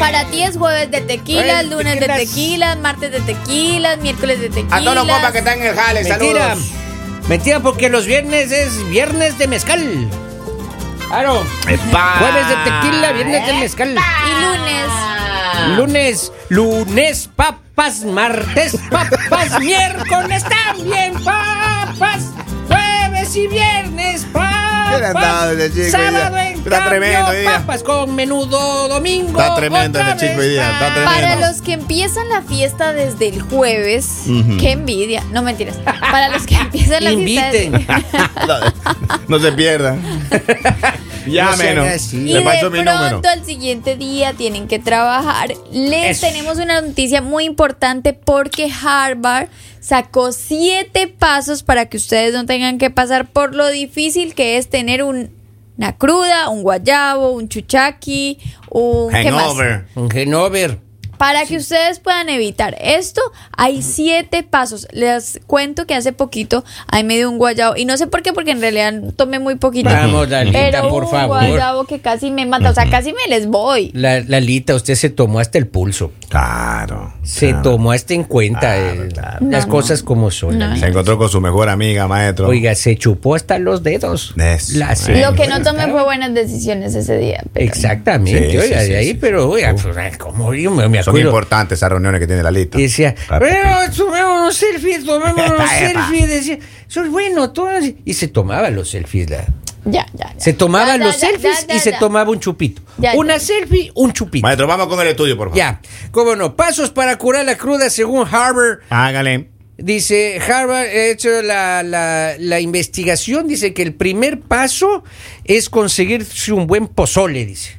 Para ti es jueves de de lunes de tequilas, martes de tequilas, miércoles de tequilas. A todos los compas que están en el jale, Mentira. saludos. Mentira, porque los viernes es viernes de mezcal. Claro. Epa. Jueves de tequila, viernes de mezcal. Y lunes. Lunes, lunes papas, martes papas, miércoles también papas, jueves y viernes ¿Qué le han dado papas, chico hoy sábado en Está cambio tremendo hoy día. papas con menudo domingo. Está tremendo ese chico hoy día, está tremendo. Para los que empiezan la fiesta desde el jueves, qué envidia. No mentiras. Para los que empiezan la Inviten. fiesta. desde- No se pierdan. No Ya sean menos. así. Y Le de paso mi número. pronto al siguiente día tienen que trabajar. Les Eso. tenemos una noticia muy importante porque Harvard sacó siete pasos para que ustedes no tengan que pasar por lo difícil que es tener un- una cruda, un guayabo, un chuchaqui, un ¿qué más? Hangover. Un Genover. Para que ustedes puedan evitar esto, hay siete pasos. Les cuento que hace poquito ahí me dio un guayabo. Y no sé por qué, porque en realidad tomé muy poquito. Vamos, Lalita, Pero por un favor. guayabo que casi me mata. O sea, casi me les voy. La, Lalita, usted se tomó hasta el pulso. Claro. Se claro. tomó hasta en cuenta Claro, eh, claro. las No. cosas como son. No. Se encontró con su mejor amiga, maestro. Oiga, se chupó hasta los dedos. Eso. La- Sí. Lo que no tomé fue buenas decisiones ese día. pero- Exactamente, Sí, oiga, sí, sí, de ahí, sí. pero oiga, pues, como yo me, me Son acuerdo. importantes esas reuniones que tiene la lista. Y decía, Ah, pero tomémonos selfies, tomémonos selfies. Decía, eso es bueno, todo así". Y se tomaba los selfies. la- Ya, ya, ya. Se tomaba Ya, ya, los ya, selfies ya, y ya, se tomaba un chupito. Ya, Una ya. selfie, un chupito. Maestro, vamos con el estudio, por favor. Ya, cómo no. Pasos para curar la cruda según Harvard. Hágale. Dice, Harvard ha hecho la, la- la investigación, dice que el primer paso es conseguirse un buen pozole, dice.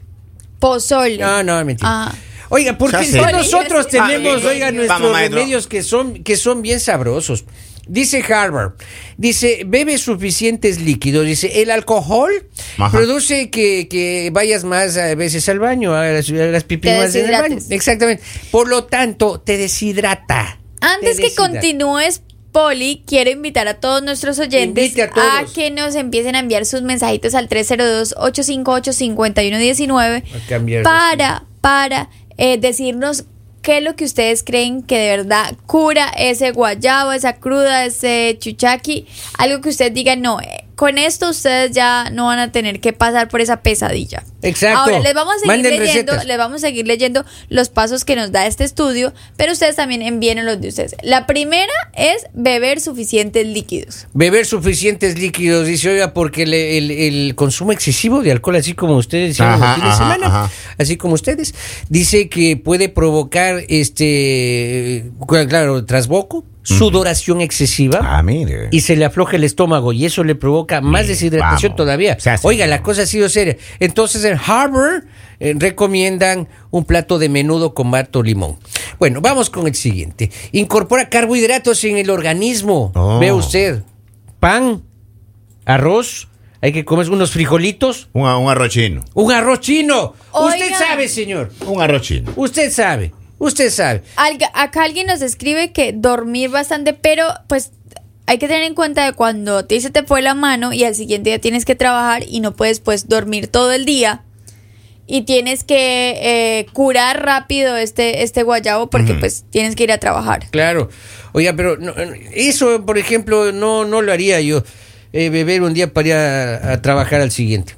Pozole. No, no, mentira. Ah. Oiga, porque nosotros Ah, tenemos, eh, oiga, vamos, nuestros maestro. remedios que son, que son bien sabrosos. Dice Harvard, dice, bebe suficientes líquidos. Dice, el alcohol Ajá. produce que, que vayas más a veces al baño, a las, a las pipí Te más en el baño. Exactamente. Por lo tanto, te deshidrata. Antes Te que deshidrata. continúes, Poli, quiero invitar a todos nuestros oyentes Invite a todos. que nos empiecen a enviar sus mensajitos al 302-858-5119 A cambiar de para, para eh, decirnos qué es lo que ustedes creen que de verdad cura ese guayabo, esa cruda, ese chuchaqui. Algo que ustedes digan, no, eh, con esto ustedes ya no van a tener que pasar por esa pesadilla. Exacto. Ahora les vamos a seguir Manden leyendo, recetas. les vamos a seguir leyendo los pasos que nos da este estudio, pero ustedes también envíen los de ustedes. La primera es beber suficientes líquidos. Beber suficientes líquidos, dice, oiga, porque le- el, el consumo excesivo de alcohol, así como ustedes hicieron Ajá, el fin de ajá, semana, ajá. así como ustedes, dice que puede provocar, este, claro, trasboco, sudoración excesiva. Ah, mire. Y se le afloja el estómago y eso le provoca más Mire, deshidratación vamos. todavía. Oiga, la cosa ha sido seria. Entonces en Harvard eh, recomiendan un plato de menudo con mato limón. Bueno, vamos con el siguiente. Incorpora carbohidratos en el organismo. Oh. Ve usted. Pan, arroz, hay que comer unos frijolitos, Un, un arroz chino. un arroz chino. Usted sabe, señor. Un arroz chino. Usted sabe. Usted sabe. Alga- acá alguien nos escribe que dormir bastante, pero pues hay que tener en cuenta de cuando ti se te fue la mano y al siguiente día tienes que trabajar y no puedes pues dormir todo el día y tienes que eh, curar rápido este, este guayabo porque pues tienes que ir a trabajar. Claro. Oiga, pero no, eso, por ejemplo, no, no lo haría yo. eh, beber un día para ir a, a trabajar al siguiente.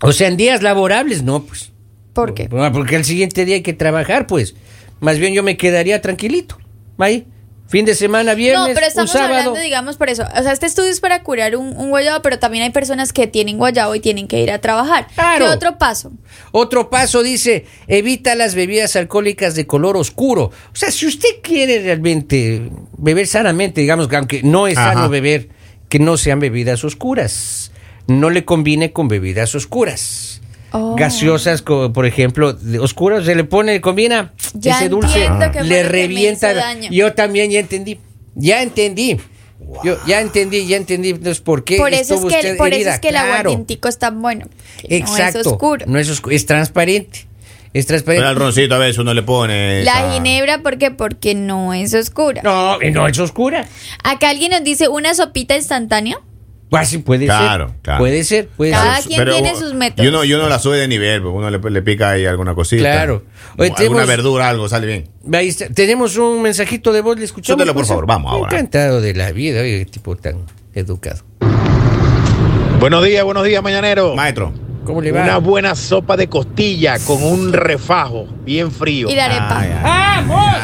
O sea, en días laborables, no, pues. ¿Por qué? Ah, Porque al siguiente día hay que trabajar, pues. Más bien yo me quedaría tranquilito. Ahí. Fin de semana, viernes, No, pero un estamos sábado. hablando, digamos, por eso. O sea, este estudio es para curar un, un guayabo, pero también hay personas que tienen guayabo y tienen que ir a trabajar. Claro. ¿Qué otro paso? Otro paso dice, evita las bebidas alcohólicas de color oscuro. O sea, si usted quiere realmente beber sanamente, digamos que aunque no es Ajá. sano beber, que no sean bebidas oscuras. No le combine con bebidas oscuras. Oh. Gaseosas, por ejemplo, de oscuras, se le pone, combina Ya ese dulce, le lo que me revienta. hizo daño. Yo también ya entendí, ya entendí. Yo ya entendí, ya entendí. Entonces, ¿por qué Por eso, es que, usted por eso es que el Claro. aguardientico es tan bueno. Exacto. No es oscuro. No es oscuro, es transparente. Es Pero transparente. al roncito a veces uno le pone. La esa- ginebra, ¿por qué? Porque no es oscura. No, no es oscura. Acá alguien nos dice una sopita instantánea. Ah, sí, puede Claro, ser. claro. Puede ser, puede Cada ser. quien tiene sus métodos. Y uno, y uno la sube de nivel, porque uno le, le pica ahí alguna cosita. Claro. Oye, O alguna tenemos- verdura, algo, sale bien. Ahí está. Tenemos un mensajito de voz, le escuchamos. Súbelo, por pues? favor, vamos ahora. Encantado de la vida, oye, qué tipo tan educado. Buenos días, buenos días, mañanero. Maestro. ¿Cómo le va? Una buena sopa de costilla con un refajo bien frío. Y la arepa. ¡Vamos!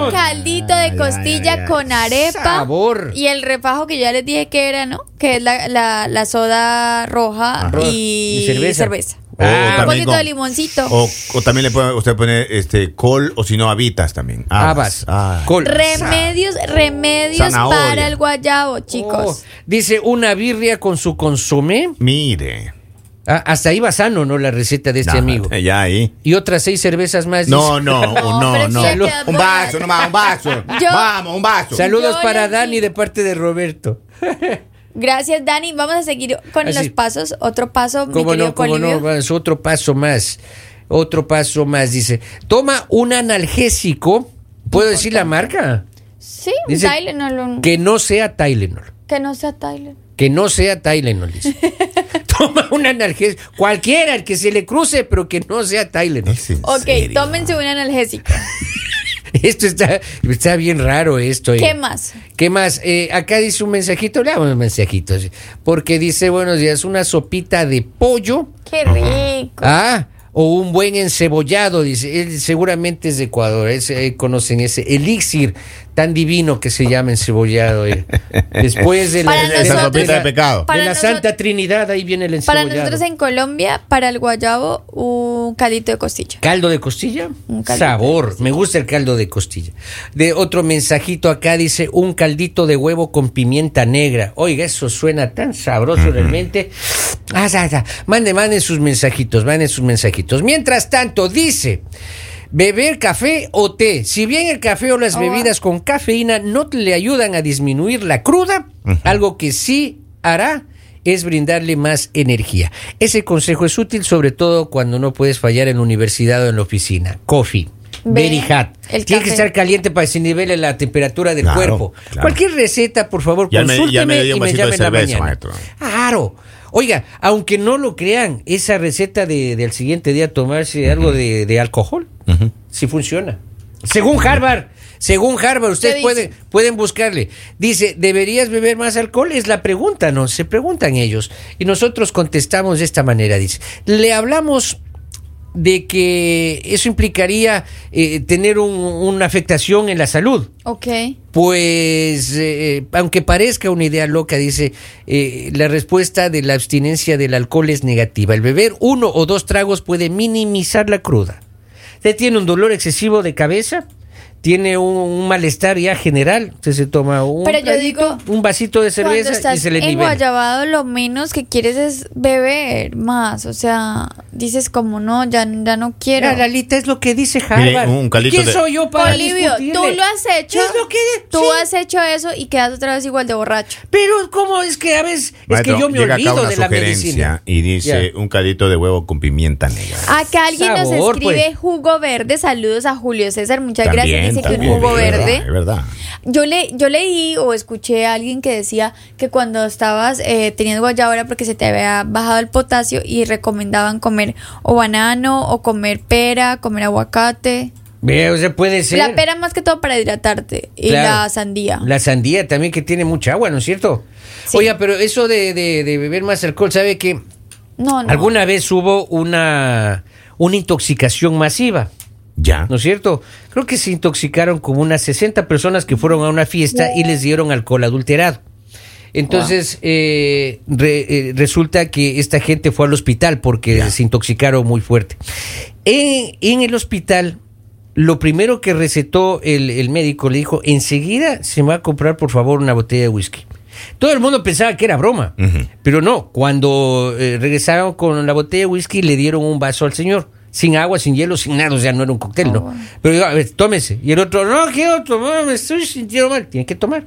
Un caldito de costilla ay, ay. con arepa. Sabor. Y el refajo que ya les dije que era, ¿no? Que es la, la, la soda roja y, Y cerveza. cerveza. O un también poquito con- de limoncito. O, o también le puede usted poner este col o si no habitas también. Habas. Ah. Col. remedios, remedios Zanahoria. para el guayabo, chicos. Oh, dice una birria con su consomé. Mire. Ah, hasta ahí va sano, ¿no? La receta de este amigo. Ya ahí. Y otras seis cervezas más. No, dice. no, No, no, Un vaso, nomás, un vaso. Yo- Vamos, un vaso. Saludos Yo para Dani de parte de Roberto. Gracias, Dani. Vamos a seguir con Así. los pasos. Otro paso, ¿Cómo no? ¿Cómo no? Vamos, otro paso más. Otro paso más. Dice, toma un analgésico. ¿Puedo decir la marca? Sí, Dice Tylenol. un- Que no sea Tylenol. Que no sea Tylenol. Que no sea Tylenol, dice. Toma un analgésico. Cualquiera, el que se le cruce, pero que no sea Tylenol. ¿Es en Ok, serio? tómense un analgésico. Esto está, está bien raro esto. eh. ¿Qué más? ¿Qué más? Eh, acá dice un mensajito, leamos un mensajito. Porque dice, buenos días, una sopita de pollo. Qué rico. Ah, o un buen encebollado, dice. Él seguramente es de Ecuador. se- eh, conocen ese elixir tan divino que se llama encebollado. eh. Después de la, Para de la- Esa nosotros- sopita de pecado. de Para la nosotros- Santa Trinidad, ahí viene el Para encebollado. nosotros en Colombia, para el guayabo, un caldito de costilla. ¿Caldo de costilla? Un caldito Sabor. Me gusta el caldo de costilla. De otro mensajito acá dice un caldito de huevo con pimienta negra. Oiga, eso suena tan sabroso realmente. Ah, ya, ya. Mande, mande sus mensajitos, mande sus mensajitos. Mientras tanto, dice. Beber café o té. Si bien el café o las Oh. bebidas con cafeína no te le ayudan a disminuir la cruda, algo que sí hará es brindarle más energía. Ese consejo es útil sobre todo cuando no puedes fallar en la universidad o en la oficina. Coffee. Ve, Very hot. el Tiene que estar caliente para que se nivele la temperatura del Claro, cuerpo. claro. Cualquier receta, por favor, Y al me- y consúlteme me llame de en la mañana. maestro. Claro. Oiga, aunque no lo crean, esa receta de, del siguiente día tomarse algo de, de alcohol, sí funciona. Según Harvard, según Harvard, ustedes ¿Qué pueden, pueden buscarle. Dice, ¿deberías beber más alcohol? Es la pregunta, ¿no? Se preguntan ellos. Y nosotros contestamos de esta manera, dice. Le hablamos de que eso implicaría eh, tener un- una afectación en la salud. Ok. Pues, eh, aunque parezca una idea loca, dice, eh, la respuesta de la abstinencia del alcohol es negativa. El beber uno o dos tragos puede minimizar la cruda. Usted tiene un dolor excesivo de cabeza, tiene un, un malestar ya general, usted se toma un, Pero yo traguito, digo, un vasito de cerveza y se le en nivela. Guayabado, lo menos que quieres es beber más. O sea, dices como no, ya, ya no quiero. Mira, Lalita, es lo que dice Mire, Harvard. un caldito ¿Quién de- soy yo para Olivio, discutirle? tú lo has hecho. Es lo que Tú sí. has hecho eso y quedas otra vez igual de borracho. Pero cómo es que a veces es que yo me llega acá olvido una de la sugerencia medicina. y dice un caldito de huevo con pimienta negra. Acá alguien nos escribe pues. jugo verde. Saludos a Julio César. Muchas También, gracias. Dice que un jugo verde. Es verdad. Yo, le, yo leí o escuché a alguien que decía que cuando estabas eh, teniendo guayaba era porque se te había bajado el potasio y recomendaban comer o banano o comer pera, comer aguacate. O sea, puede ser. La pera más que todo para hidratarte y Claro. la sandía. La sandía también que tiene mucha agua, ¿no es cierto? Sí. Oiga, pero eso de, de- de beber más alcohol, ¿sabe que No, no. alguna vez hubo una, una intoxicación masiva? Ya. ¿No es cierto? Creo que se intoxicaron como unas 60 personas que fueron a una fiesta y les dieron alcohol adulterado. Entonces, eh, re- eh, resulta que esta gente fue al hospital porque Ya. se intoxicaron muy fuerte. En, en el hospital, lo primero que recetó el, el médico le dijo, enseguida se me va a comprar por favor una botella de whisky. Todo el mundo pensaba que era broma, pero no, cuando eh, regresaron con la botella de whisky le dieron un vaso al señor. Sin agua, sin hielo, sin nada, o sea, no era un cóctel, Ah, ¿no? bueno. Pero digo, a ver, tómese. Y el otro, no quiero tomar, me estoy sintiendo mal. Tiene que tomar.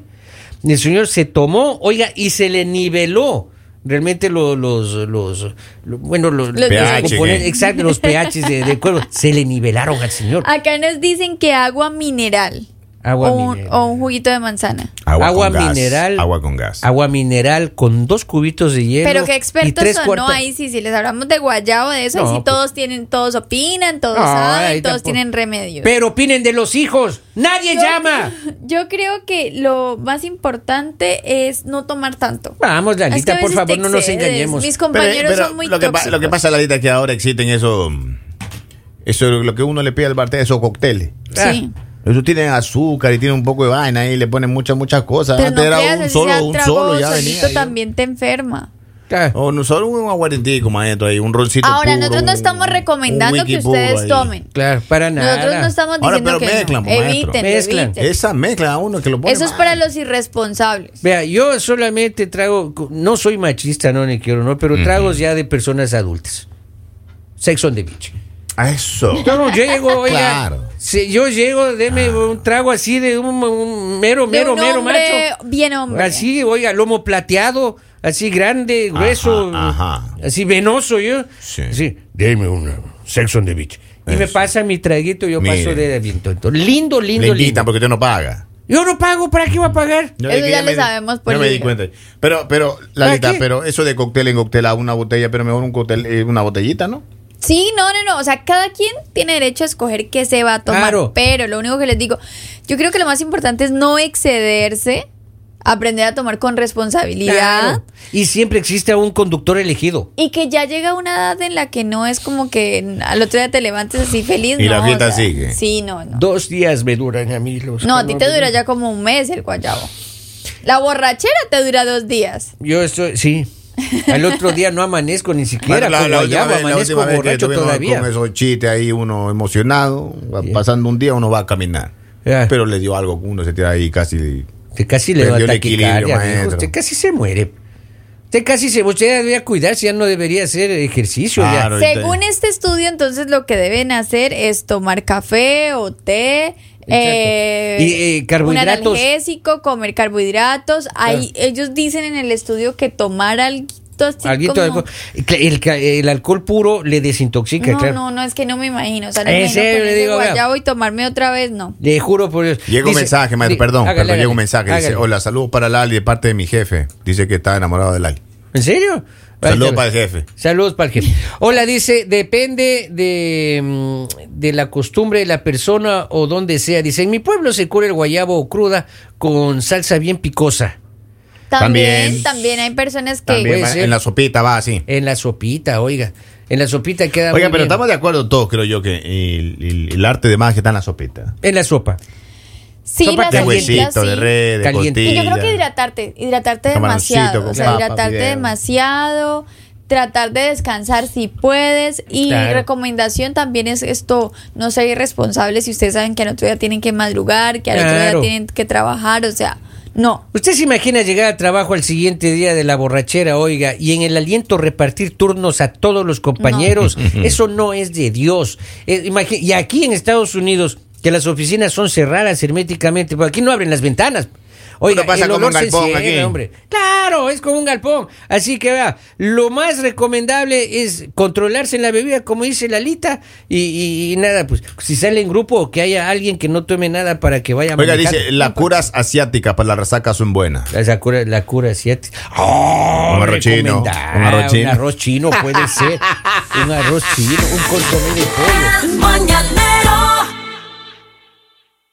Y el señor se tomó, oiga, y se le niveló realmente lo- los, los, lo- bueno, los, Los pH, ¿qué? exacto, los pHs de- del cuerpo, se le nivelaron al señor. Acá nos dicen que agua mineral. Agua o, un, mineral. o un juguito de manzana. Agua, Agua con gas, mineral. Agua con gas. Agua mineral con dos cubitos de hielo. Pero qué y expertos tres son, ¿no? Ahí sí, si les hablamos de guayabo, de eso, No, ahí sí pues- todos tienen, todos opinan, todos No, saben, todos tampoco. tienen remedios. Pero opinen de los hijos. Nadie Yo- llama. Yo creo que lo más importante es no tomar tanto. Vamos, Es que Lalita, por veces favor, no nos engañemos. Mis compañeros pero son muy lo, que, tóxicos. lo que pasa, Lalita, es que ahora existen eso. Eso es lo que uno le pide al bartender, esos cócteles. Sí. Eso tiene azúcar y tiene un poco de vaina y le ponen muchas, muchas cosas. Pero no Antes era creas, un solo, un solo ya venía. también te enferma. Ah, O no, solo un aguardientico, maestro, ahí, un roncito Ahora, puro, nosotros no estamos recomendando que ustedes ahí. tomen. Claro, para nada. Nosotros no estamos Ahora, diciendo pero que mezclan, no. Evítenlo, Mezclan. eviten. Esa mezcla a uno que lo pone Eso es mal. para los irresponsables. Vea, yo solamente trago, no soy machista, no ni quiero, no, pero tragos ya de personas adultas. Sex on the beach. A Eso. Yo no llego, oiga. Claro. si yo llego, deme un trago así de un, un mero, De mero, un mero hombre macho. bien hombre. Así, oiga, lomo plateado, así grande, grueso, ajá. así venoso yo. Sí. Sí, deme una Sex on the beach. Y me pasa mi traguito, yo Mire. paso de viento. Lindo, Le lindo, invitan lindo. porque usted no paga. Yo no pago, ¿para qué va a pagar? Yo Eso ya lo me- sabemos por yo me di cuenta. Pero, pero, ¿Para Lalita, pero eso de cóctel en cóctel a una botella, pero mejor un cóctel, eh, una botellita, ¿no? Sí, no, no, no. O sea, cada quien tiene derecho a escoger qué se va a tomar. Claro. Pero lo único que les digo, yo creo que lo más importante es no excederse, aprender a tomar con responsabilidad. Claro. Y siempre existe un conductor elegido. Y que ya llega una edad en la que no es como que al otro día te levantes así feliz. Y la no, fiesta o sea, sigue. Sí, no, no. Dos días me duran a mí los No, a ti te dura ya como un mes el guayabo. La borrachera te dura dos días. Yo estoy, sí. Al otro día no amanezco ni siquiera Bueno, guayabo, vez- la amanezco que borracho todavía. Con esos chistes ahí, uno emocionado, Sí. pasando un día, uno va a caminar. Ya. Pero le dio algo, uno se tira ahí casi. Usted casi le Perdió el equilibrio, maestro. Usted casi se muere. Usted casi se Usted debería cuidarse, ya no debería hacer ejercicio. Claro. Según este estudio, entonces lo que deben hacer es tomar café o té. eh, Y, eh, carbohidratos. Un analgésico, comer carbohidratos. Ahí, ellos dicen en el estudio que tomar algo así Alguito de como- alcohol. El, alcohol puro le desintoxica, No, claro. no, no, es que no me imagino. O sea, no me imagino serio, le ponerse digo, vea. guayabo y tomarme otra vez, no. Le juro por Dios. Llega un mensaje, maestro, perdón, hágale, perdón, llega un mensaje. Dice, hola, saludos para Lali de parte de mi jefe. Dice que está enamorado de Lali. ¿En serio? Saludos para el jefe. Saludos para el jefe. Hola, dice, depende de, mm, de la costumbre de la persona o donde sea. Dice, en mi pueblo se cura el guayabo cruda con salsa bien picosa. También, También. hay personas que... También Puede va- ser. en la sopita va así. En la sopita, oiga. En la sopita queda Oiga, muy pero bien. estamos de acuerdo todos, creo yo, que el, el- el arte de magia está en la sopita. En la sopa. Sí, Sopa las De caliente, huesito, sí. de red, de Caliente. Y yo creo que costilla. hidratarte, hidratarte Camaroncito demasiado, con o sea, papa, hidratarte demasiado, tratar de descansar si puedes y Claro. recomendación también es esto, no ser irresponsables si ustedes saben que al otro día tienen que madrugar, que al otro Claro. día tienen que trabajar, o sea, no. ¿Usted se imagina llegar al trabajo al siguiente día de la borrachera, oiga, y en el aliento repartir turnos a todos los compañeros? Eso no es de Dios. Eh, y aquí en Estados Unidos, que las oficinas son cerradas herméticamente, porque aquí no abren las ventanas. Oiga, Bueno, pasa el como un se galpón encierra, aquí. hombre. Claro, es como un galpón. Así que vea, lo más recomendable es controlarse en la bebida, como dice Lalita, y, y- y nada, pues si sale en grupo, que haya alguien que no tome nada para que vaya Oiga, manejando. dice, las curas asiáticas para la resaca son buenas. La cura, la cura asiática. ¡Oh! Un arroz chino, un arroz chino. Un arroz chino puede ser. un arroz chino, un consomé de pollo.